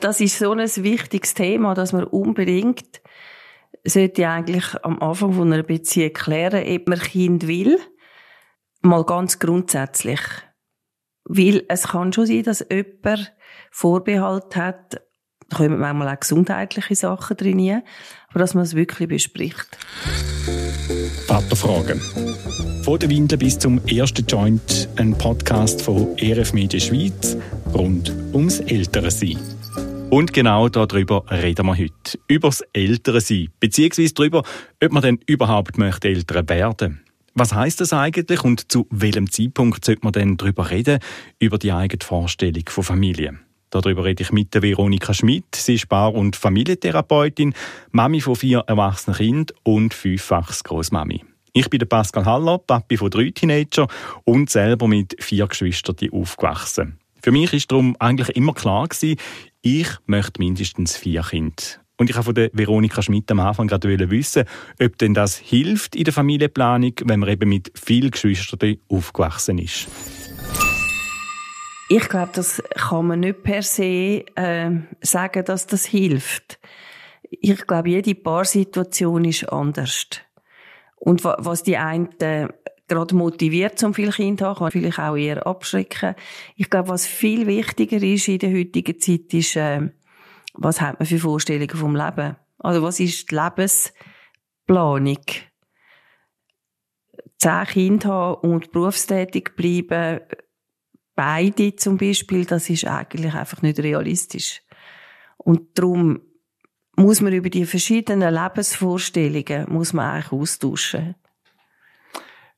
das ist so ein wichtiges Thema, dass man unbedingt sollte eigentlich am Anfang von einer Beziehung klären, ob man Kind will. Mal ganz grundsätzlich. Weil es kann schon sein, dass jemand Vorbehalt hat, da kommen manchmal auch gesundheitliche Sachen drin, aber dass man es wirklich bespricht. Vaterfragen. Von der Windel bis zum ersten Joint, ein Podcast von ERF Media Schweiz rund ums Ältere sein. Und genau darüber reden wir heute. Über das Ältere sein, beziehungsweise darüber, ob man denn überhaupt möchte Eltern werden. Was heißt das eigentlich und zu welchem Zeitpunkt sollte man denn darüber reden, über die eigene Vorstellung von Familie? Darüber rede ich mit der Veronika Schmidt. Sie ist Paar- und Familientherapeutin, Mami von vier erwachsenen Kindern und fünffachs Großmami. Ich bin Pascal Haller, Papi von drei Teenager und selber mit vier Geschwistern aufgewachsen. Für mich ist darum eigentlich immer klar gewesen, ich möchte mindestens vier Kinder. Und ich habe von Veronika Schmidt am Anfang gerade wissen, ob denn das hilft in der Familienplanung, wenn man eben mit vielen Geschwistern aufgewachsen ist. Ich glaube, das kann man nicht per se äh, sagen, dass das hilft. Ich glaube, jede Paarsituation ist anders. Und was die einen gerade motiviert, zum viel Kind zu haben, kann vielleicht auch eher abschrecken. Ich glaube, was viel wichtiger ist in der heutigen Zeit, ist, äh, was hat man für Vorstellungen vom Leben? Also was ist die Lebensplanung? Zehn Kinder haben und berufstätig bleiben, beide zum Beispiel, das ist eigentlich einfach nicht realistisch. Und darum muss man über die verschiedenen Lebensvorstellungen muss man eigentlich austauschen.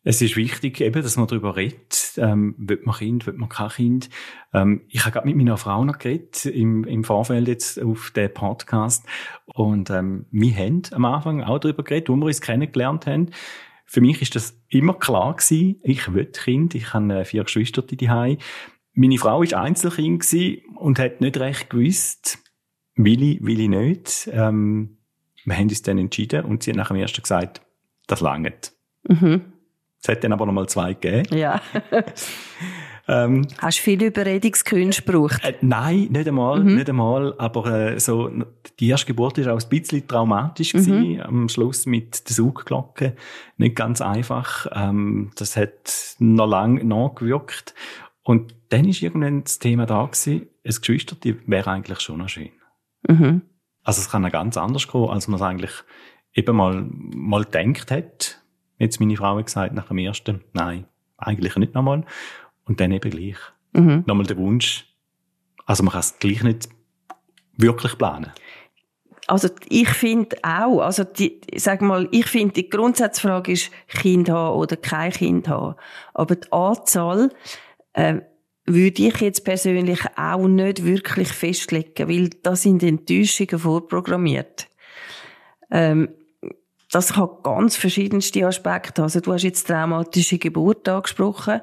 Es ist wichtig, eben, dass man darüber redet. Ähm, wird man Kind, wird man kein Kind? Ähm, ich habe gerade mit meiner Frau noch geredet, im, im Vorfeld jetzt auf den Podcast. Und ähm, wir haben am Anfang auch darüber geredet, wo wir uns kennengelernt haben. Für mich ist das immer klar gewesen, ich will Kind, ich habe äh, vier Geschwister daheim. Meine Frau war Einzelkind und hat nicht recht gewusst, will ich, will ich nicht. Ähm, wir haben uns dann entschieden und sie hat nach dem ersten gesagt, das langt. Mhm. Es hat dann aber noch mal zwei gegeben. Ja. ähm, Hast du viel Überredungskünste gebraucht? Äh, nein, nicht einmal, mhm. nicht einmal. Aber äh, so, die erste Geburt war auch ein bisschen traumatisch mhm. gewesen, am Schluss mit der Saugglocke. Nicht ganz einfach. Ähm, das hat noch lange nachgewirkt. Und dann ist irgendwann das Thema da gewesen, ein Geschwister, wäre eigentlich schon noch schön. Mhm. Also es kann ja ganz anders kommen, als man es eigentlich eben mal, mal gedacht hat. Jetzt meine Frau hat gesagt, nach dem ersten, nein, eigentlich nicht nochmal. Und dann eben gleich. Mhm. Nochmal der Wunsch. Also man kann es gleich nicht wirklich planen. Also ich finde auch, also die, sag mal, ich finde die Grundsatzfrage ist Kind haben oder kein Kind haben. Aber die Anzahl äh, würde ich jetzt persönlich auch nicht wirklich festlegen, weil da sind Enttäuschungen vorprogrammiert. Ähm, das hat ganz verschiedenste Aspekte. Also du hast jetzt traumatische Geburt angesprochen.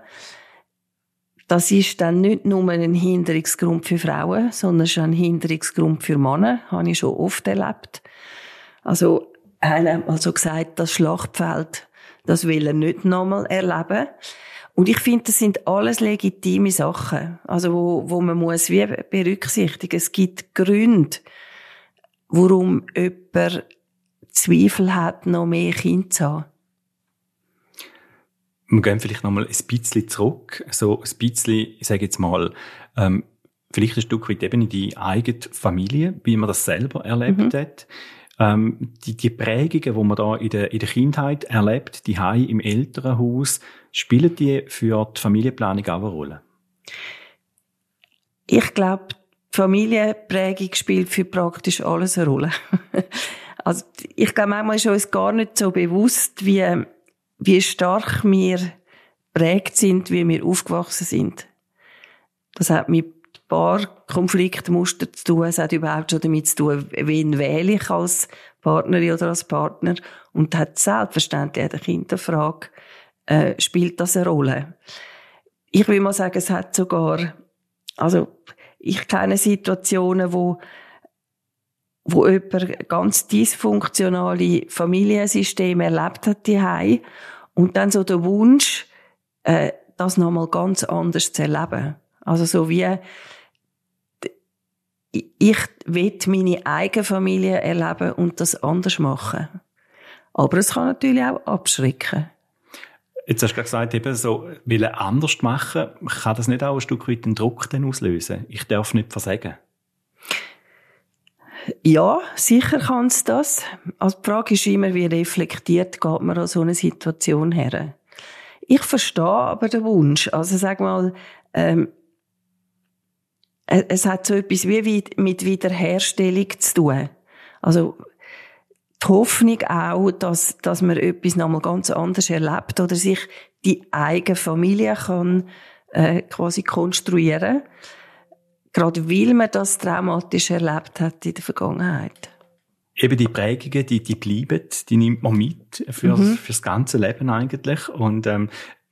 Das ist dann nicht nur ein Hinderungsgrund für Frauen, sondern es ist ein Hinderungsgrund für Männer. Habe ich schon oft erlebt. Also, einer hat also gesagt, das Schlachtfeld, das will er nicht nochmal erleben. Und ich finde, das sind alles legitime Sachen, also wo, wo man muss wie berücksichtigen. Es gibt Gründe, warum jemand Zweifel hat, noch mehr Kinder zu haben? Wir gehen vielleicht noch mal ein bisschen zurück, so ein bisschen, ich sage jetzt mal, ähm, vielleicht ein Stück weit eben in die eigene Familie, wie man das selber erlebt mhm. hat. Ähm, die, die Prägungen, die man da in der, in der Kindheit erlebt, die Hai im Elternhaus, spielen die für die Familienplanung auch eine Rolle? Ich glaube, die Familienprägung spielt für praktisch alles eine Rolle. Also ich glaube, manchmal ist uns gar nicht so bewusst, wie, wie stark wir prägt sind, wie wir aufgewachsen sind. Das hat mit ein paar Konfliktmuster zu tun. Es hat überhaupt schon damit zu tun, wen wähle ich als Partnerin oder als Partner. Und hat selbstverständlich an der Kinderfrage äh, spielt das eine Rolle. Ich will mal sagen, es hat sogar, also ich kenne Situationen, wo wo jemand ganz dysfunktionale Familiensysteme erlebt hat die und dann so der Wunsch, äh, das nochmal ganz anders zu erleben. Also so wie ich will meine eigene Familie erleben und das anders machen. Aber es kann natürlich auch abschrecken. Jetzt hast du gesagt, eben so, will anders machen, kann das nicht auch ein Stück weit den Druck auslösen? Ich darf nicht versagen. Ja, sicher kann es das. Also die Frage ist immer, wie reflektiert geht man an so eine Situation her. Ich verstehe aber den Wunsch. Also sag mal, ähm, es hat so etwas wie mit Wiederherstellung zu tun. Also die Hoffnung auch, dass, dass man etwas nochmal ganz anders erlebt oder sich die eigene Familie kann äh, quasi konstruieren gerade weil man das traumatisch erlebt hat in der Vergangenheit. Eben die Prägungen, die, die bleiben, die nimmt man mit fürs, mhm. fürs ganze Leben eigentlich. Und ähm,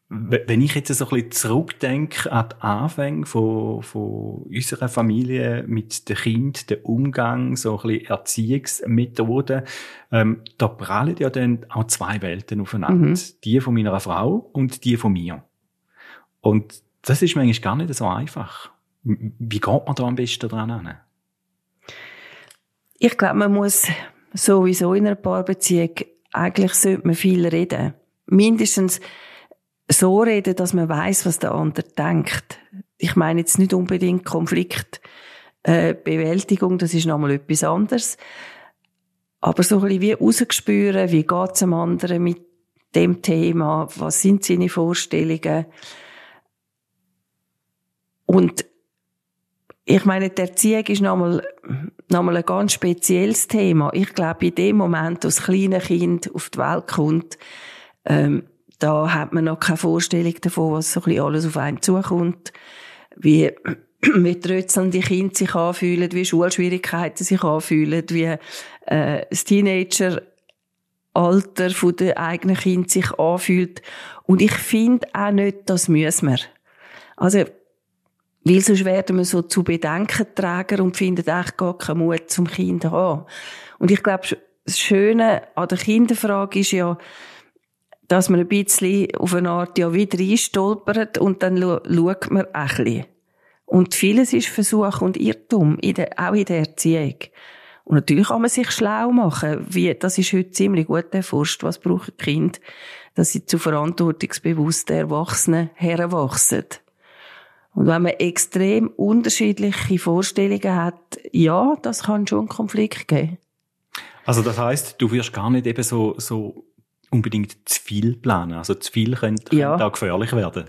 wenn ich jetzt so ein bisschen zurückdenke an die Anfänge von, von unserer Familie mit dem Kind, dem Umgang, so ein bisschen Erziehungsmethoden, ähm, da prallen ja dann auch zwei Welten aufeinander. Mhm. Die von meiner Frau und die von mir. Und das ist manchmal gar nicht so einfach. Wie geht man da am besten dran an? Ich glaube, man muss sowieso in einer Paarbeziehung, eigentlich sollte man viel reden. Mindestens so reden, dass man weiß, was der andere denkt. Ich meine jetzt nicht unbedingt Konfliktbewältigung, äh, das ist nochmal etwas anderes. Aber so ein bisschen wie rausgespüren, wie geht's dem anderen mit dem Thema, was sind seine Vorstellungen. Und ich meine, die Erziehung ist nochmal, nochmal ein ganz spezielles Thema. Ich glaube, in dem Moment, wo das kleine Kind auf die Welt kommt, ähm, da hat man noch keine Vorstellung davon, was so ein bisschen alles auf einen zukommt, wie, wie trötzelnde Kinder sich anfühlen, wie Schulschwierigkeiten sich anfühlen, wie äh, das Teenager Alter von der eigenen Kind sich anfühlt. Und ich finde auch nicht, das müssen wir. Also, weil sonst werden wir so zu Bedenkenträger und finden echt gar keinen Mut zum Kind haben. Und ich glaube, das Schöne an der Kinderfrage ist ja, dass man ein bisschen auf eine Art ja wieder einstolpert und dann schaut man ein bisschen. Und vieles ist Versuch und Irrtum, in der, auch in der Erziehung. Und natürlich kann man sich schlau machen, wie, das ist heute ziemlich gut erforscht, was brauchen Kind, dass sie zu verantwortungsbewussten Erwachsenen heranwachsen. Und wenn man extrem unterschiedliche Vorstellungen hat, ja, das kann schon einen Konflikt geben. Also das heißt, du wirst gar nicht eben so, so unbedingt zu viel planen. Also zu viel könnte, ja. könnte auch gefährlich werden.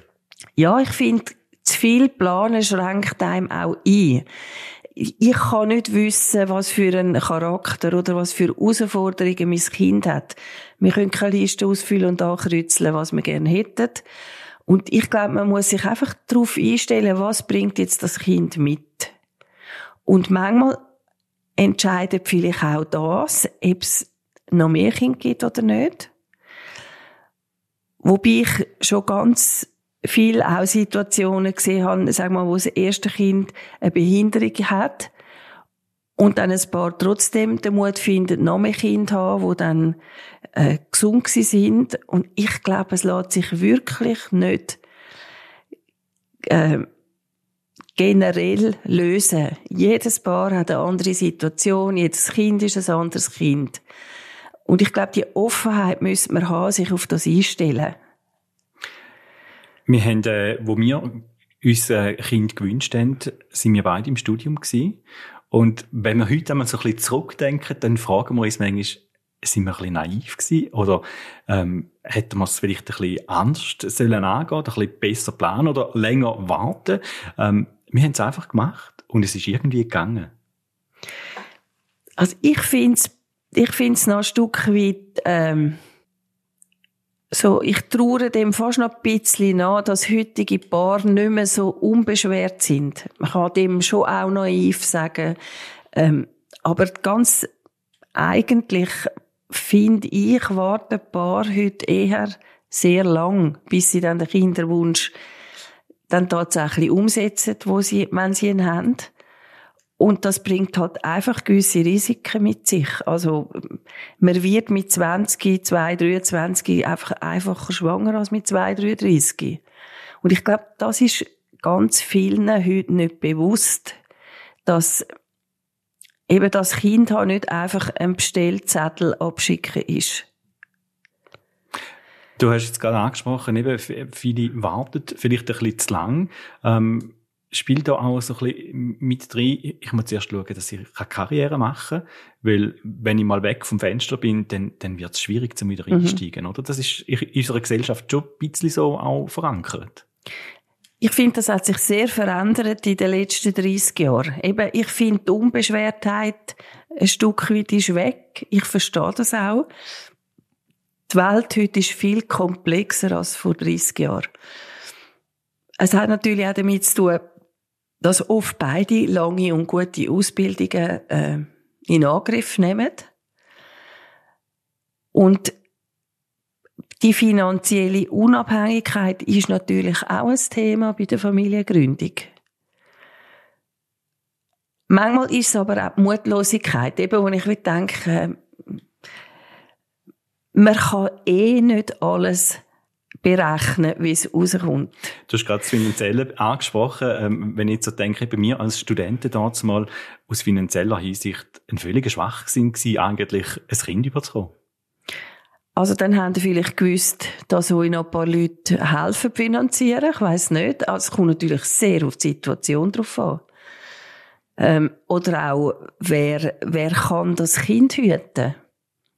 Ja, ich finde, zu viel planen schränkt einem auch ein. Ich kann nicht wissen, was für einen Charakter oder was für Herausforderungen mein Kind hat. Wir können keine Liste ausfüllen und ankreuzeln, was wir gerne hätten. Und ich glaube, man muss sich einfach darauf einstellen, was bringt jetzt das Kind mit. Und manchmal entscheidet vielleicht auch das, ob es noch mehr Kinder gibt oder nicht. Wobei ich schon ganz viel auch Situationen gesehen habe, sag mal, wo das erste Kind eine Behinderung hat und dann ein paar trotzdem den Mut finden, noch mehr Kinder haben, die dann äh, gesund sind. Und ich glaube, es lässt sich wirklich nicht äh, generell lösen. Jedes Paar hat eine andere Situation, jedes Kind ist ein anderes Kind. Und ich glaube, die Offenheit müssen wir haben, sich auf das einstellen. Wir haben, äh, wo wir uns ein Kind gewünscht haben, sind wir beide im Studium gewesen. Und wenn wir heute einmal so ein bisschen zurückdenken, dann fragen wir uns manchmal, sind wir ein bisschen naiv gewesen? Oder ähm, hätten wir es vielleicht ein bisschen anders sollen angehen, ein bisschen besser planen oder länger warten? Ähm, wir haben es einfach gemacht und es ist irgendwie gegangen. Also ich finde es ich find's noch ein Stück weit, ähm, so, ich traue dem fast noch ein bisschen nach, dass heutige Paare nicht mehr so unbeschwert sind. Man kann dem schon auch naiv sagen. Ähm, aber ganz eigentlich finde ich, warten Paar heute eher sehr lang, bis sie dann den Kinderwunsch dann tatsächlich umsetzen, wo sie, wenn sie ihn haben. Und das bringt halt einfach gewisse Risiken mit sich. Also, man wird mit 20, 2, 23 einfach einfacher schwanger als mit 2, 33. Und ich glaube, das ist ganz vielen heute nicht bewusst, dass eben das Kind haben nicht einfach ein Bestellzettel abschicken ist. Du hast jetzt gerade angesprochen, eben, viele warten vielleicht ein bisschen zu lang. Ähm, spielt da auch so ein bisschen mit drin, ich muss zuerst schauen, dass ich Karriere machen kann, weil wenn ich mal weg vom Fenster bin, dann, dann wird es schwierig, zum wieder mhm. einsteigen, oder? Das ist in unserer Gesellschaft schon ein bisschen so auch verankert. Ich finde, das hat sich sehr verändert in den letzten 30 Jahren. Eben, ich finde, die Unbeschwertheit ein Stück weit ist weg. Ich verstehe das auch. Die Welt heute ist viel komplexer als vor 30 Jahren. Es hat natürlich auch damit zu tun, dass oft beide lange und gute Ausbildungen äh, in Angriff nehmen. Und die finanzielle Unabhängigkeit ist natürlich auch ein Thema bei der Familiengründung. Manchmal ist es aber auch die Mutlosigkeit, eben, wo ich denke, man kann eh nicht alles berechnen, wie es rauskommt. Du hast gerade das Finanzielle angesprochen. Ähm, wenn ich so denke, bei mir als Studenten damals mal aus finanzieller Hinsicht ein völliger Schwachsinn gewesen, eigentlich ein Kind überzukommen. Also dann haben die vielleicht gewusst, dass euch noch ein paar Leute helfen finanzieren. Ich weiß nicht. Also es kommt natürlich sehr auf die Situation drauf an. Ähm, oder auch, wer, wer kann das Kind hüten?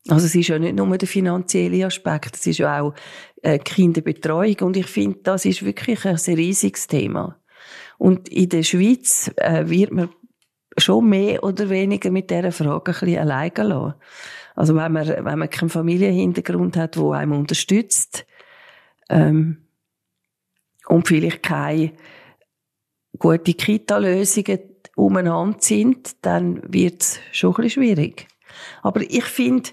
Also es ist ja nicht nur der finanzielle Aspekt, es ist ja auch äh, Kinderbetreuung und ich finde, das ist wirklich ein sehr riesiges Thema. Und in der Schweiz äh, wird man schon mehr oder weniger mit dieser Frage ein bisschen alleine lassen. Also wenn man, wenn man keinen Familienhintergrund hat, wo einem unterstützt, ähm, und vielleicht keine gute Kita-Lösungen umeinander sind, dann wird es schon ein bisschen schwierig. Aber ich finde,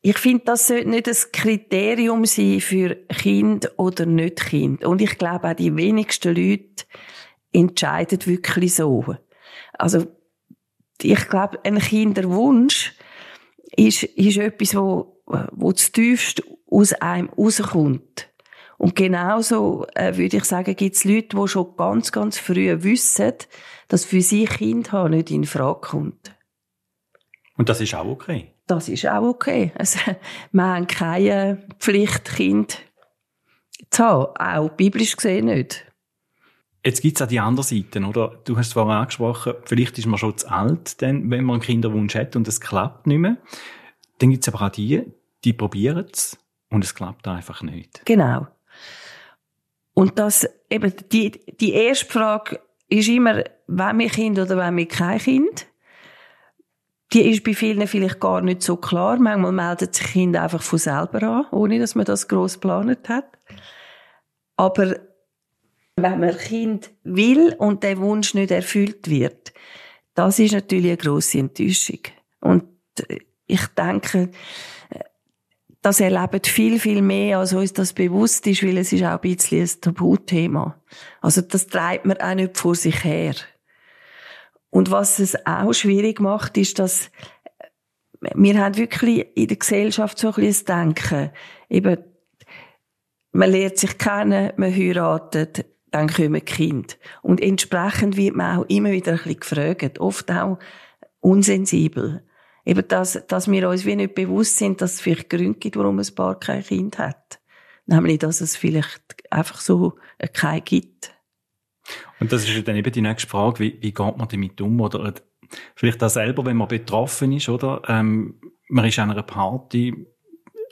ich finde, das sollte nicht das Kriterium sein für Kind oder nicht Kind. Und ich glaube auch die wenigsten Leute entscheiden wirklich so. Also, ich glaube, ein Kinderwunsch ist, ist etwas, wo, wo das tiefst aus einem rauskommt. Und genauso äh, würde ich sagen, gibt es Leute, die schon ganz, ganz früh wissen, dass für sie Kind haben nicht in Frage kommt. Und das ist auch okay? Das ist auch okay. Also, wir haben keine Pflicht, Kind zu haben. Auch biblisch gesehen nicht. Jetzt gibt es auch die andere Seite, oder? Du hast es vorhin angesprochen, vielleicht ist man schon zu alt, denn, wenn man einen Kinderwunsch hat und es klappt nicht mehr. Dann gibt es aber auch die, die probieren es und es klappt einfach nicht. Genau. Und das, eben, die, die erste Frage ist immer, wenn wir Kind oder wenn wir kein Kind? Die ist bei vielen vielleicht gar nicht so klar. Manchmal meldet sich Kind einfach von selber an, ohne dass man das gross geplant hat. Aber wenn man Kind will und der Wunsch nicht erfüllt wird, das ist natürlich eine grosse Enttäuschung. Und äh, ich denke, äh, das erlebt viel, viel mehr, als uns das bewusst ist, weil es ist auch ein bisschen ein Tabuthema. Also das treibt man auch nicht vor sich her. Und was es auch schwierig macht, ist, dass äh, wir haben wirklich in der Gesellschaft so ein bisschen Denken. Eben, man lernt sich kennen, man heiratet, dann kommen Kind. Und entsprechend wird man auch immer wieder ein bisschen gefragt, oft auch unsensibel. Eben, dass, dass wir uns wie nicht bewusst sind, dass es vielleicht Gründe gibt, warum ein Paar kein Kind hat. Nämlich, dass es vielleicht einfach so kein gibt. Und das ist dann eben die nächste Frage, wie, wie geht man damit um? Oder vielleicht auch selber, wenn man betroffen ist, oder? Ähm, man ist an einer Party,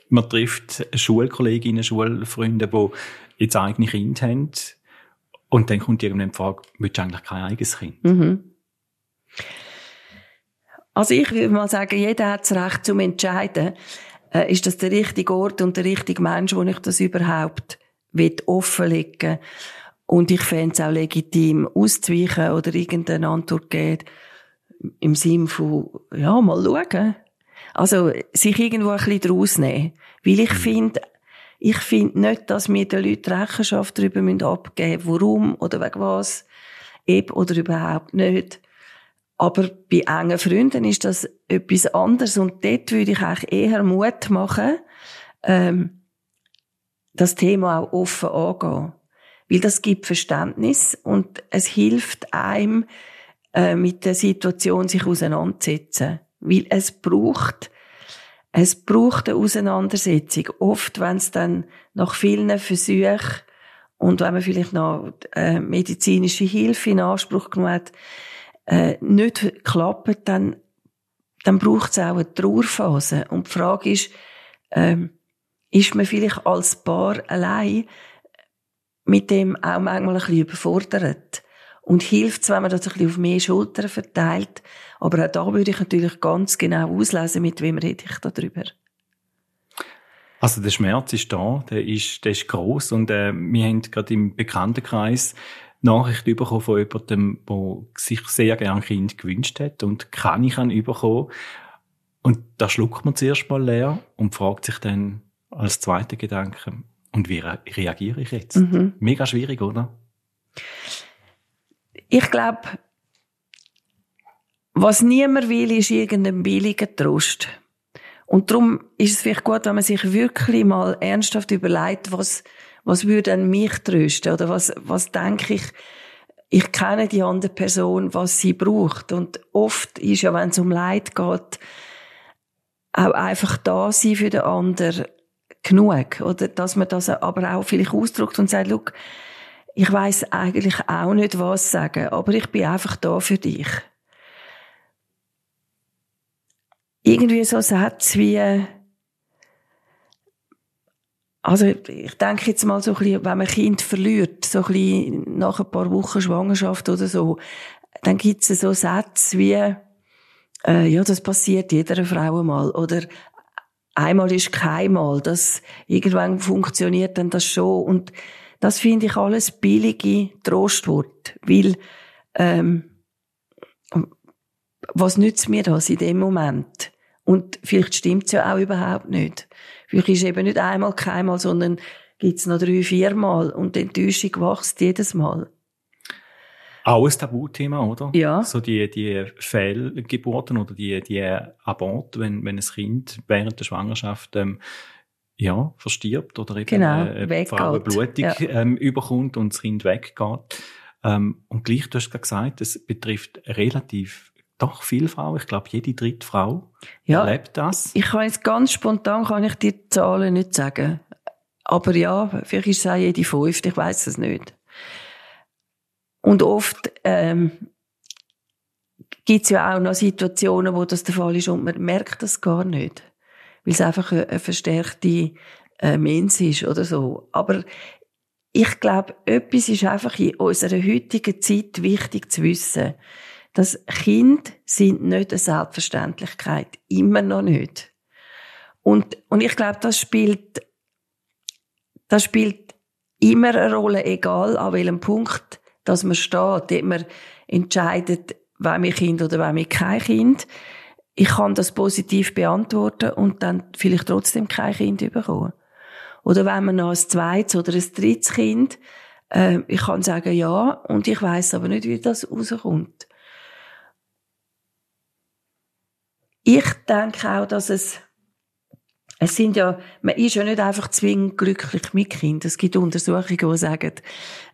man trifft Schulkolleginnen, Schulfreunde, die jetzt eigene Kinder haben und dann kommt irgendwann die Frage, willst du eigentlich kein eigenes Kind? Mhm. Also ich würde mal sagen, jeder hat das Recht zum Entscheiden. Äh, ist das der richtige Ort und der richtige Mensch, wo ich das überhaupt offenlegen Und ich fände es auch legitim, auszuweichen oder irgendeine Antwort geben, im Sinne von, ja, mal schauen. Also, sich irgendwo ein bisschen draus nehmen. Weil ich mhm. finde, ich finde nicht, dass wir den Leuten Rechenschaft darüber abgeben müssen, warum oder wegen was, eben oder überhaupt nicht. Aber bei engen Freunden ist das etwas anderes und dort würde ich eigentlich eher Mut machen, ähm, das Thema auch offen angehen. Weil das gibt Verständnis und es hilft einem, äh, mit der Situation sich auseinandersetzen. Weil es braucht, es braucht eine Auseinandersetzung. Oft, wenn es dann nach vielen Versuchen und wenn man vielleicht noch äh, medizinische Hilfe in Anspruch genommen hat, äh, nicht klappt, dann, dann braucht es auch eine Trauerphase. Und die Frage ist, ähm, ist man vielleicht als Paar allein mit dem auch manchmal ein bisschen überfordert? Und hilft es, wenn man das ein bisschen auf mehr Schultern verteilt. Aber auch da würde ich natürlich ganz genau auslesen, mit wem rede ich darüber. Also der Schmerz ist da, der ist, der ist groß und äh, wir haben gerade im Bekanntenkreis Nachricht bekommen von jemandem, der sich sehr gerne ein Kind gewünscht hat und kann ich ein bekommen. Und da schluckt man zuerst mal leer und fragt sich dann als zweiter Gedanke, und wie reagiere ich jetzt? Mhm. Mega schwierig, oder? Ich glaube, was niemand will, ist irgendein billiger Trost. Und darum ist es vielleicht gut, wenn man sich wirklich mal ernsthaft überlegt, was, was würde denn mich trösten? Oder was, was denke ich, ich kenne die andere Person, was sie braucht. Und oft ist ja, wenn es um Leid geht, auch einfach da sein für den anderen genug. Oder dass man das aber auch vielleicht ausdrückt und sagt, Look, ich weiß eigentlich auch nicht, was sagen, aber ich bin einfach da für dich. Irgendwie so Sätze wie, also ich denke jetzt mal so ein bisschen, wenn man ein Kind verliert, so ein bisschen nach ein paar Wochen Schwangerschaft oder so, dann gibt es so Sätze wie, äh, ja, das passiert jeder Frau mal. Oder einmal ist keinmal. Das, irgendwann funktioniert dann das schon. Und das finde ich alles billige Trostwort. Weil, ähm, was nützt mir das in dem Moment? Und vielleicht stimmt's ja auch überhaupt nicht. Vielleicht ist eben nicht einmal keinmal, sondern gibt's noch drei, viermal. Und die Enttäuschung wächst jedes Mal. Auch ein Tabuthema, oder? Ja. So die, die Fehlgeburten oder die, die Abort, wenn, wenn ein Kind während der Schwangerschaft, ähm, ja, verstirbt oder eben genau, äh, Frau eine Blutung ja. ähm, überkommt und das Kind weggeht. Ähm, und gleich, du hast gesagt, es betrifft relativ doch viele Frauen. Ich glaube, jede dritte Frau ja, erlebt das. Ich kann jetzt ganz spontan kann ich die Zahlen nicht sagen. Aber ja, vielleicht ist es auch jede fünfte, ich weiß es nicht. Und oft ähm, gibt es ja auch noch Situationen, wo das der Fall ist und man merkt das gar nicht, weil es einfach eine, verstärkte äh, Mensch ist oder so. Aber ich glaube, etwas ist einfach in unserer heutigen Zeit wichtig zu wissen, dass Kinder sind nicht eine Selbstverständlichkeit, immer noch nicht. Und, und ich glaube, das spielt, das spielt immer eine Rolle, egal an welchem Punkt dass man steht, dort man entscheidet, wer mir Kind oder wer mir kein Kind. Ich kann das positiv beantworten und dann vielleicht trotzdem kein Kind bekommen. Oder wenn man noch ein zweites oder ein drittes Kind, äh, ich kann sagen ja und ich weiß aber nicht, wie das rauskommt. Ich denke auch, dass es es sind ja, man ist ja nicht einfach zwingend glücklich mit Kind. Es gibt Untersuchungen, die sagen,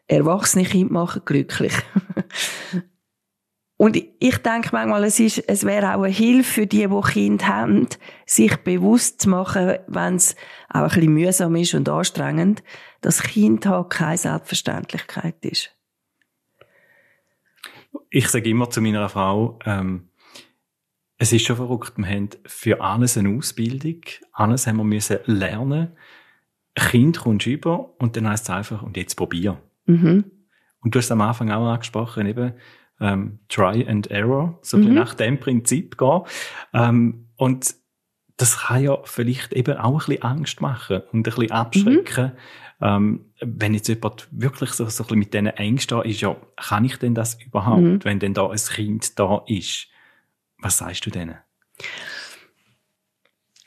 erwachsene Kinder machen glücklich. Und ich denke manchmal, es, ist, es wäre auch eine Hilfe für die, die Kinder haben, sich bewusst zu machen, wenn es auch ein bisschen mühsam ist und anstrengend, dass Kind keine Selbstverständlichkeit ist. Ich sage immer zu meiner Frau, ähm, es ist schon verrückt, wir haben für alles eine Ausbildung, alles haben wir müssen lernen. Kind kommt über und dann heißt es einfach, und jetzt probier. Mhm. Und du hast am Anfang auch angesprochen, eben, ähm, Try and Error, so mhm. nach dem Prinzip gehen. Ähm, und das kann ja vielleicht eben auch ein bisschen Angst machen und ein bisschen abschrecken. Mhm. Ähm, wenn jetzt jemand wirklich so, so ein bisschen mit diesen Ängsten da ist, ja, kann ich denn das überhaupt, mhm. wenn denn da ein Kind da ist? Was sagst du denen?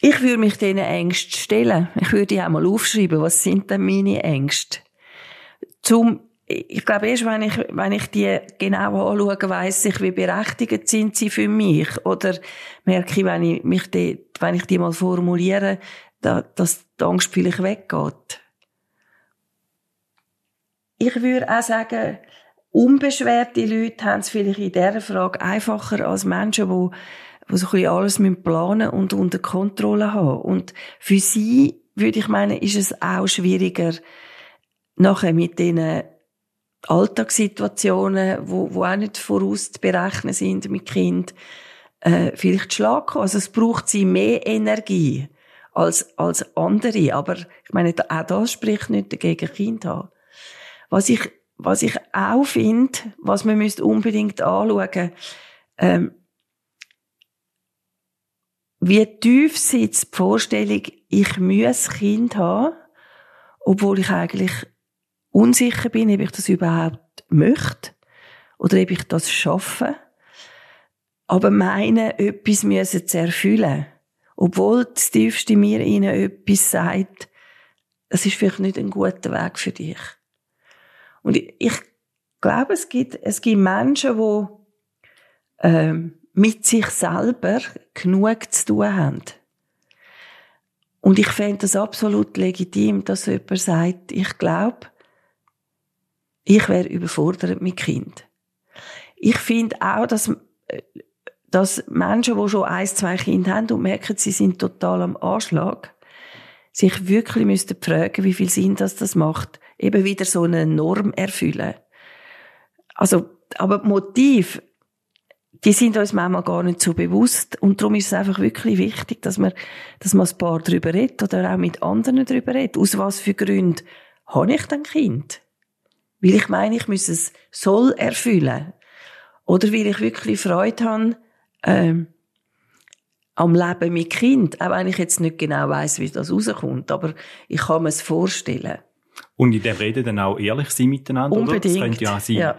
Ich würde mich diesen Ängsten stellen. Ich würde die auch mal aufschreiben. Was sind denn meine Ängste? Zum, ich glaube, erst wenn ich, wenn ich die genau anschaue, weiss ich, wie berechtigt sind sie für mich. Oder merke ich, wenn ich mich die, wenn ich die mal formuliere, dass die Angst vielleicht weggeht. Ich würde auch sagen, unbeschwerte Leute haben es vielleicht in dieser Frage einfacher als Menschen, die, die so ein bisschen alles planen und unter Kontrolle haben. Und für sie, würde ich meinen, ist es auch schwieriger, nachher mit diesen Alltagssituationen, wo, wo auch nicht voraus zu berechnen sind mit Kind, äh, vielleicht schlagen. Also es braucht sie mehr Energie als, als andere. Aber ich meine, auch das spricht nicht dagegen Kind haben. Was ich, was ich auch finde, was man müsste unbedingt anschauen, ähm, wie tief sitzt die Vorstellung, ich muss Kind haben, obwohl ich eigentlich unsicher bin, ob ich das überhaupt möchte oder ob ich das schaffe. Aber meine, etwas müssen zu erfüllen. Obwohl das tiefste mir ihnen etwas sagt, es ist vielleicht nicht ein guter Weg für dich. Und ich, ich glaube, es gibt, es gibt Menschen, die ähm, mit sich selber genug zu tun haben. Und ich fände das absolut legitim, dass jemand sagt, ich glaube, ich wäre überfordert mit Kind. Ich finde auch, dass, dass Menschen, die schon ein, zwei Kinder haben und merken, sie sind total am Anschlag, sich wirklich müssten fragen, wie viel Sinn das, das macht, eben wieder so eine Norm erfüllen. Also, aber Motiv die sind uns manchmal gar nicht so bewusst. Und darum ist es einfach wirklich wichtig, dass man, dass man ein paar darüber redet oder auch mit anderen darüber redet. Aus was für Gründen habe ich denn Kind? Weil ich meine, ich muss es soll erfüllen. Oder weil ich wirklich Freude habe, ähm, am Leben mit Kind. Auch wenn ich jetzt nicht genau weiß, wie das rauskommt. Aber ich kann mir es vorstellen. Und in der Rede dann auch ehrlich sein miteinander, Unbedingt. oder? Es könnte ja auch sein, Ja.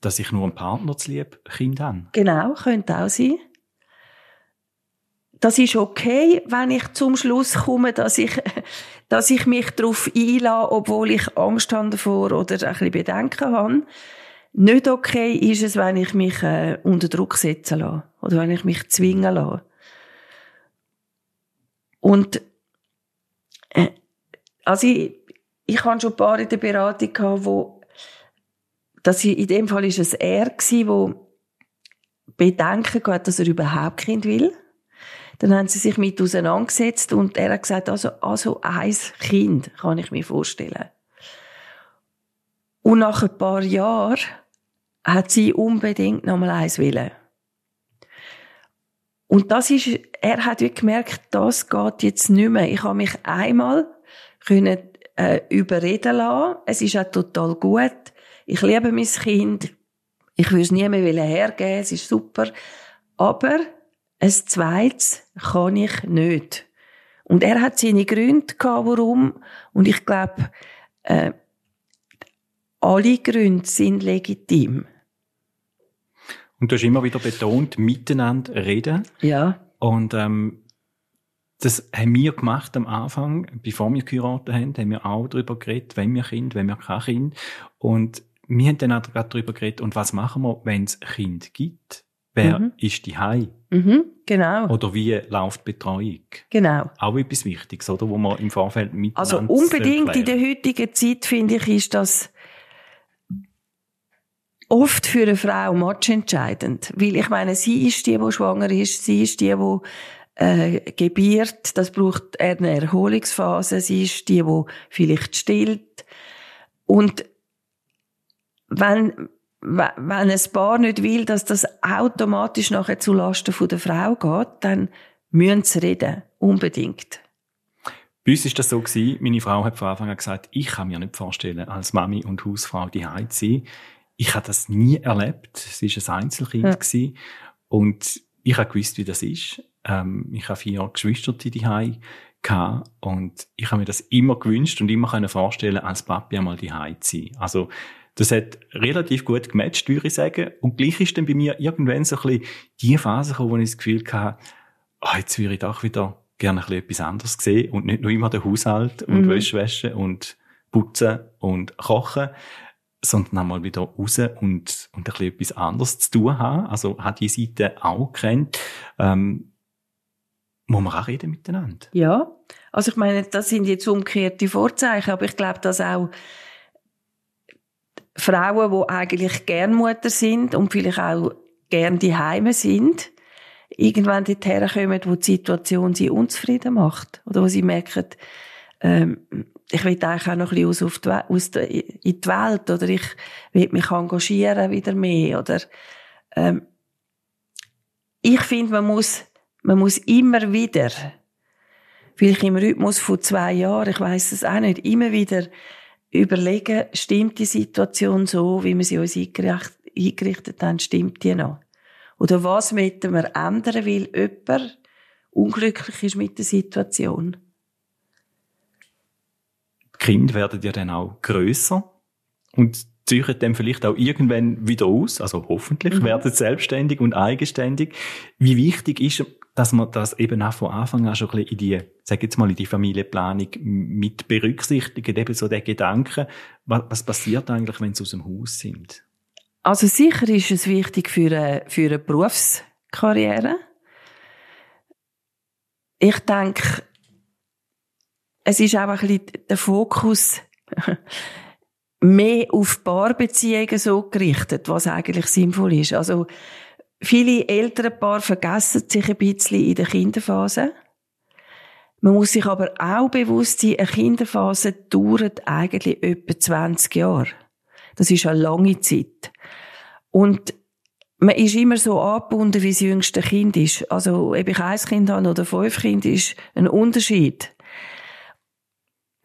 dass ich nur einen Partner zu lieb Kind habe. Genau, könnte auch sein. Das ist okay, wenn ich zum Schluss komme, dass ich, dass ich mich darauf einlasse, obwohl ich Angst habe davor oder ein bisschen Bedenken habe. Nicht okay ist es, wenn ich mich äh, unter Druck setzen lasse oder wenn ich mich zwingen lasse. Und äh, also ich, ich habe schon ein paar in der Beratung gehabt, wo dass ich, in dem Fall ist es er gsi, wo Bedenken gehabt, dass er überhaupt Kind will. Dann haben sie sich mit auseinandergesetzt und er hat gesagt, also, also ein Kind kann ich mir vorstellen. Und nach ein paar Jahren hat sie unbedingt noch mal eins willen. Und das ist, er hat wirklich gemerkt, das geht jetzt nicht mehr. Ich habe mich einmal können, äh, überreden lassen. Es ist auch total gut. Ich liebe mein Kind. Ich will es nie mehr hergeben. Es ist super. Aber ein zweites kann ich nicht. Und er hat seine Gründe gehabt, warum. Und ich glaube, äh, alle Gründe sind legitim. Und du hast immer wieder betont, miteinander reden. Ja. Und ähm, das haben wir gemacht am Anfang, bevor wir geheiratet haben, haben wir auch darüber geredet, wenn wir Kind, wenn wir kein Kind. Und wir haben dann auch gerade darüber geredet, und was machen wir, wenn es Kind gibt? Wer Mhm. ist die Hai? Mhm, genau. Oder wie läuft die Betreuung? Genau. Auch etwas Wichtiges, oder? Wo man im Vorfeld miteinander Also unbedingt in der heutigen Zeit, finde ich, ist das oft für eine Frau matchentscheidend. Weil ich meine, sie ist die, die schwanger ist, sie ist die, die äh, gebiert, das braucht eine Erholungsphase, sie ist die, die vielleicht stillt. Und wenn, we- wenn ein Paar nicht will, dass das automatisch nachher zulasten von der Frau geht, dann müssen sie reden. Unbedingt. Bei uns ist das so gewesen, meine Frau hat von Anfang an gesagt, ich kann mir nicht vorstellen, als Mami und Hausfrau die zu sein. Ich habe das nie erlebt. Sie ist ein Einzelkind Ja. gewesen. und ich habe gewusst, wie das ist. Ähm, ich habe vier Geschwister die gehabt und ich habe mir das immer gewünscht und immer können vorstellen, als Papi einmal die zu sein. Also das hat relativ gut gematcht, würde ich sagen. Und gleich ist dann bei mir irgendwann so ein bisschen die Phase gekommen, wo ich das Gefühl hatte, ah, jetzt würde ich doch wieder gerne ein bisschen etwas anderes sehen und nicht nur immer den Haushalt und Mhm. Wäsche waschen und putzen und kochen, sondern auch mal wieder raus und, und ein bisschen etwas anderes zu tun haben. Also hat die Seite auch kennt. Ähm, muss man auch reden miteinander. Ja, also ich meine, das sind jetzt umgekehrte Vorzeichen, aber ich glaube, dass auch Frauen, die eigentlich gern Mutter sind und vielleicht auch gern die Heime sind, irgendwann dorthin kommen, wo die Situation sie unzufrieden macht. Oder wo sie merken, ähm, ich will eigentlich auch noch ein bisschen aus, die, aus der, in die Welt oder ich will mich engagieren wieder mehr oder ähm, ich finde, man muss, man muss immer wieder, vielleicht im Rhythmus von zwei Jahren, ich weiß es auch nicht, immer wieder überlegen, stimmt die Situation so, wie wir sie uns eingerichtet, haben, stimmt die noch? Oder was möchten wir ändern, weil jemand unglücklich ist mit der Situation? Die Kinder werden ja dann auch grösser und ziehen dann vielleicht auch irgendwann wieder aus, also hoffentlich, mhm. werden selbstständig und eigenständig. Wie wichtig ist, dass man das eben auch von Anfang an schon ein bisschen in die, sag jetzt mal, in die Familienplanung mit berücksichtigt, eben so der Gedanke, was, was passiert eigentlich, wenn sie aus dem Haus sind? Also sicher ist es wichtig für eine, für eine Berufskarriere. Ich denke, es ist auch ein bisschen der Fokus mehr auf Paarbeziehungen so gerichtet, was eigentlich sinnvoll ist. Also, viele ältere Paar vergessen sich ein bisschen in der Kinderphase. Man muss sich aber auch bewusst sein, eine Kinderphase dauert eigentlich etwa 20 Jahre. Das ist eine lange Zeit. Und man ist immer so angebunden, wie das jüngste Kind ist. Also, ob ich ein Kind habe oder fünf Kinder, ist ein Unterschied.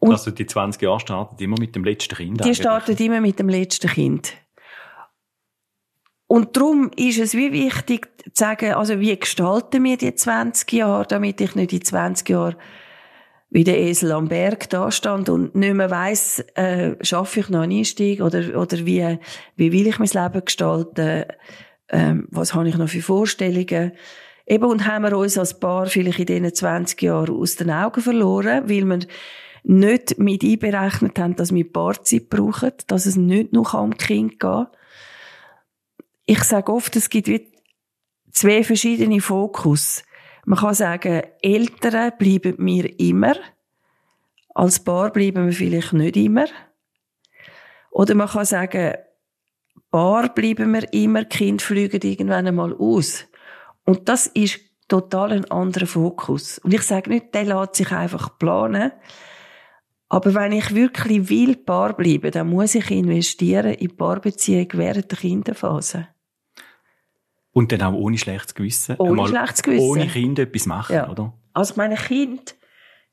Und also die 20 Jahre starten immer mit dem letzten Kind? Die starten immer mit dem letzten Kind. Und darum ist es wie wichtig zu sagen, also wie gestalten wir die 20 Jahre, damit ich nicht die 20 Jahre wie der Esel am Berg da stand und nicht mehr weiss, äh, schaffe ich noch einen Einstieg oder, oder wie, wie will ich mein Leben gestalten, ähm, was habe ich noch für Vorstellungen. Eben, und haben wir uns als Paar vielleicht in diesen 20 Jahren aus den Augen verloren, weil wir nicht mit einberechnet haben, dass wir Paarzeit brauchen, dass es nicht nur am Kind geht. Ich sage oft, es gibt wie zwei verschiedene Fokus. Man kann sagen, Eltern bleiben mir immer. Als Paar bleiben wir vielleicht nicht immer. Oder man kann sagen, Paar bleiben wir immer, Kind fliegen irgendwann einmal aus. Und das ist total ein anderer Fokus. Und ich sage nicht, der lässt sich einfach planen. Aber wenn ich wirklich will Paar bleiben, dann muss ich investieren in Paarbeziehung während der Kinderphase. Und dann auch ohne schlechtes Gewissen. Ohne schlechtes Gewissen. Ohne Kind etwas machen, ja. oder? Also meine Kinder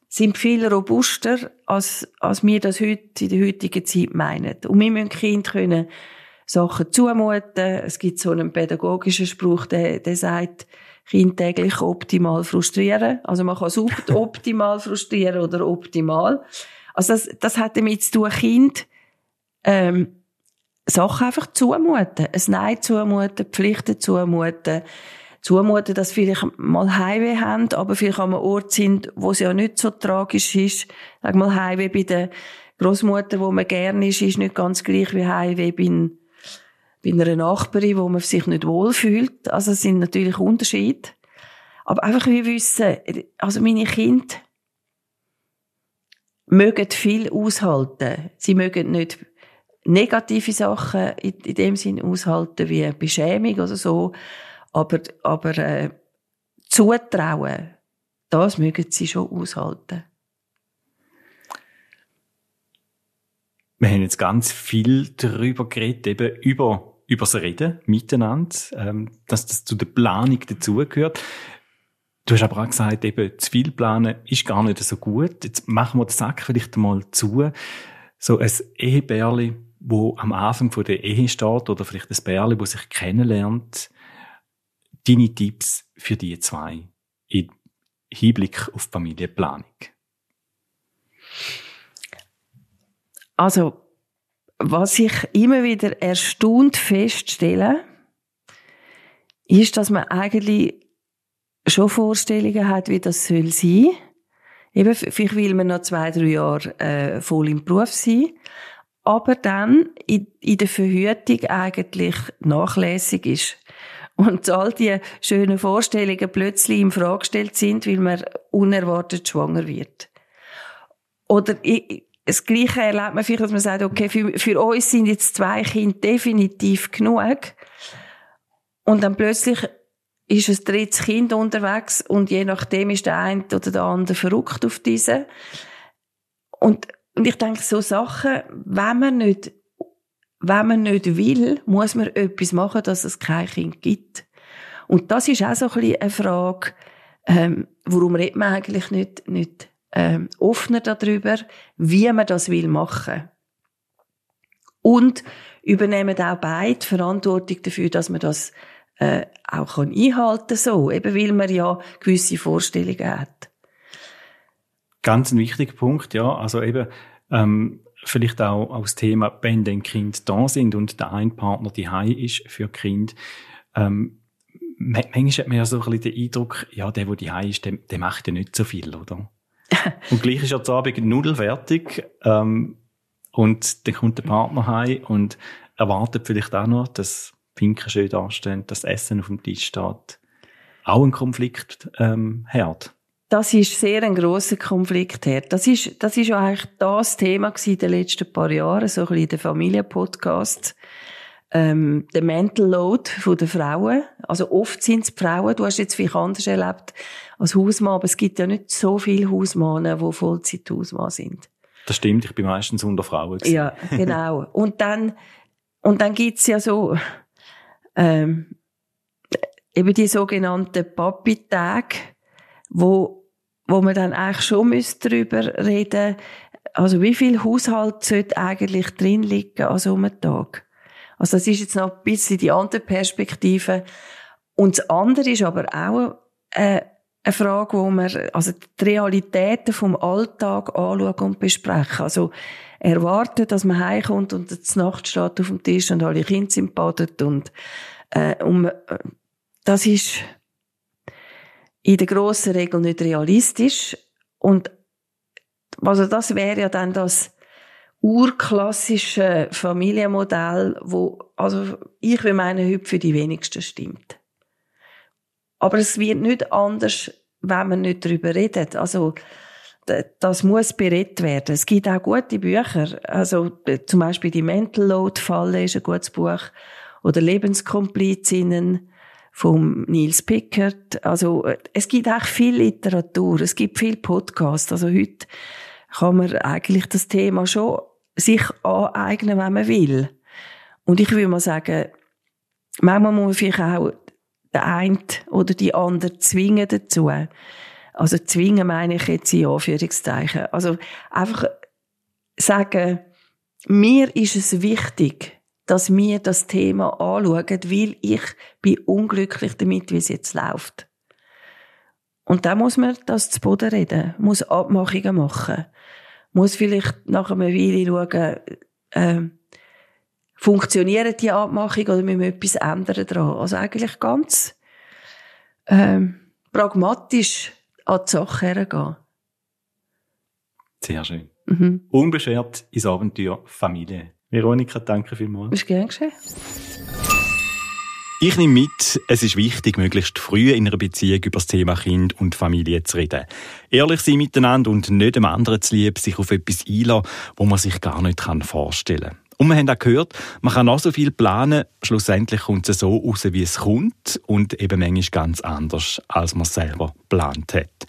sind viel robuster, als, als wir das heute in der heutigen Zeit meinen. Und wir müssen Kind können Sachen zumuten. Es gibt so einen pädagogischen Spruch, der, der sagt, Kind täglich optimal frustrieren. Also man kann es optimal frustrieren oder optimal. Also das, das hat damit zu tun, Kind, ähm, Sachen einfach zumuten. Ein Nein zumuten, Pflichten zumuten, zumuten, dass vielleicht mal Heimweh haben, aber vielleicht an einem Ort sind, wo es ja nicht so tragisch ist. Sag mal, Heimweh bei der Großmutter, wo man gerne ist, ist nicht ganz gleich wie Heimweh bei, bei einer Nachbarin, wo man sich nicht wohlfühlt. Also es sind natürlich Unterschiede. Aber einfach wir wissen, also meine Kinder mögen viel aushalten. Sie mögen nicht negative Sachen in, in dem Sinn aushalten wie Beschämung oder so, aber, aber äh, zutrauen, das mögen sie schon aushalten. Wir haben jetzt ganz viel darüber geredet, eben über, über das Reden miteinander, ähm, dass das zu der Planung dazugehört. Du hast aber auch gesagt, eben, zu viel planen ist gar nicht so gut. Jetzt machen wir den Sack vielleicht mal zu. So ein Ehebärli, wo am Anfang der Ehe steht, oder vielleicht ein Bärli, wo sich kennenlernt. Deine Tipps für die zwei im Hinblick auf Familienplanung? Also, was ich immer wieder erstaunt feststelle, ist, dass man eigentlich schon Vorstellungen hat, wie das soll sein. Eben, vielleicht will man noch zwei, drei Jahre äh, voll im Beruf sein, aber dann in, in der Verhütung eigentlich nachlässig ist. Und all die schönen Vorstellungen plötzlich in Frage gestellt sind, weil man unerwartet schwanger wird. Oder das Gleiche erlebt man vielleicht, dass man sagt, okay, für, für uns sind jetzt zwei Kinder definitiv genug. Und dann plötzlich ist ein drittes Kind unterwegs und je nachdem ist der eine oder der andere verrückt auf diese. Und, und ich denke, so Sachen, wenn man nicht, wenn man nicht will, muss man etwas machen, dass es kein Kind gibt. Und das ist auch so ein bisschen eine Frage, ähm, warum redet man eigentlich nicht, nicht ähm, offener darüber, wie man das will machen. Und übernehmen auch beide Verantwortung dafür, dass man das äh, auch kann einhalten so, eben weil man ja gewisse Vorstellungen hat. Ganz ein wichtiger Punkt, ja. Also eben ähm, vielleicht auch aus Thema, wenn denn Kind da sind und der ein Partner die ist für Kind. Ähm, manchmal hat man ja so ein bisschen den Eindruck, ja, der, der die ist, der, der macht ja nicht so viel, oder? und gleich ist ja zu Abend Nudel fertig ähm, und dann kommt der Partner heim und erwartet vielleicht auch noch, dass Pinken schön dastehen, dass das Essen auf dem Tisch steht. Auch ein Konflikt ähm, herd. Das ist sehr ein grosser Konflikt herd. Das ist, das ist ja eigentlich das Thema in den letzten paar Jahren, so ein bisschen der Familienpodcast. Ähm, der Mental Load der Frauen. Also oft sind es Frauen. Du hast jetzt vielleicht anders erlebt als Hausmann, aber es gibt ja nicht so viele Hausmänner, die Vollzeit-Hausmann sind. Das stimmt, ich bin meistens unter Frauen. Gewesen. Ja, genau. Und dann, und dann gibt's ja so, ähm, eben die sogenannten Papi-Tage, wo, wo man dann eigentlich schon müsste darüber reden also wie viel Haushalt sollte eigentlich drin liegen an so einem Tag? Also das ist jetzt noch ein bisschen die andere Perspektive. Und das andere ist aber auch äh, eine Frage, wo man also die Realitäten vom Alltag anschauen und besprechen. Also erwarten, dass man heimkommt und die Nacht steht auf dem Tisch und alle Kinder sind badet und, äh, und äh, das ist in der grossen Regel nicht realistisch und also das wäre ja dann das urklassische Familienmodell, wo also ich will meinen heute für die wenigsten stimmt. Aber es wird nicht anders, wenn man nicht darüber redet. Also das muss beredet werden. Es gibt auch gute Bücher. Also zum Beispiel die Mental Load Falle ist ein gutes Buch oder Lebenskomplizinnen vom Nils Pickert. Also es gibt auch viel Literatur, es gibt viel Podcast. Also heute kann man eigentlich das Thema schon sich aneignen, wenn man will. Und ich würde mal sagen, manchmal muss man vielleicht auch den einen oder die andere zwingen dazu. Also zwingen meine ich jetzt in Anführungszeichen. Also einfach sagen, mir ist es wichtig, dass wir das Thema anschauen, weil ich bin unglücklich damit, wie es jetzt läuft. Und dann muss man das zu Boden reden, muss Abmachungen machen, muss vielleicht nach einer Weile schauen, äh, funktionieren die Abmachungen oder müssen wir etwas ändern daran? Also eigentlich ganz ähm, pragmatisch an die Sache hergehen. Sehr schön. Mhm. Unbeschwert ins Abenteuer Familie. Veronika, danke vielmals. Ist gern geschehen. Ich nehme mit, es ist wichtig, möglichst früh in einer Beziehung über das Thema Kind und Familie zu reden. Ehrlich sein miteinander und nicht dem anderen zu lieb, sich auf etwas einlassen, wo man sich gar nicht vorstellen kann. Und wir haben auch gehört, man kann auch so viel planen, schlussendlich kommt es so raus, wie es kommt und eben manchmal ganz anders, als man es selber geplant hat.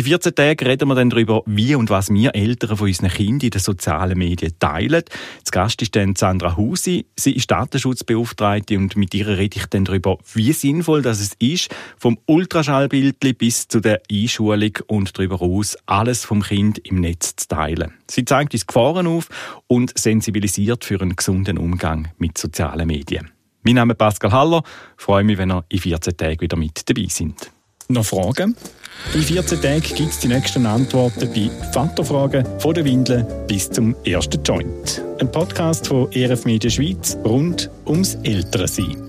In 14 Tagen reden wir dann darüber, wie und was wir Eltern von unseren Kindern in den sozialen Medien teilen. Zu Gast ist dann Sandra Husi. Sie ist Datenschutzbeauftragte und mit ihr rede ich dann darüber, wie sinnvoll das es ist, vom Ultraschallbild bis zu der Einschulung und darüber hinaus alles vom Kind im Netz zu teilen. Sie zeigt uns Gefahren auf und sensibilisiert für einen gesunden Umgang mit sozialen Medien. Mein Name ist Pascal Haller. Ich freue mich, wenn ihr in 14 Tagen wieder mit dabei sind. Noch Fragen? In 14 Tagen gibt es die nächsten Antworten bei Vaterfragen von der Windel bis zum ersten Joint. Ein Podcast von ERF Media Schweiz rund ums Ältere sein.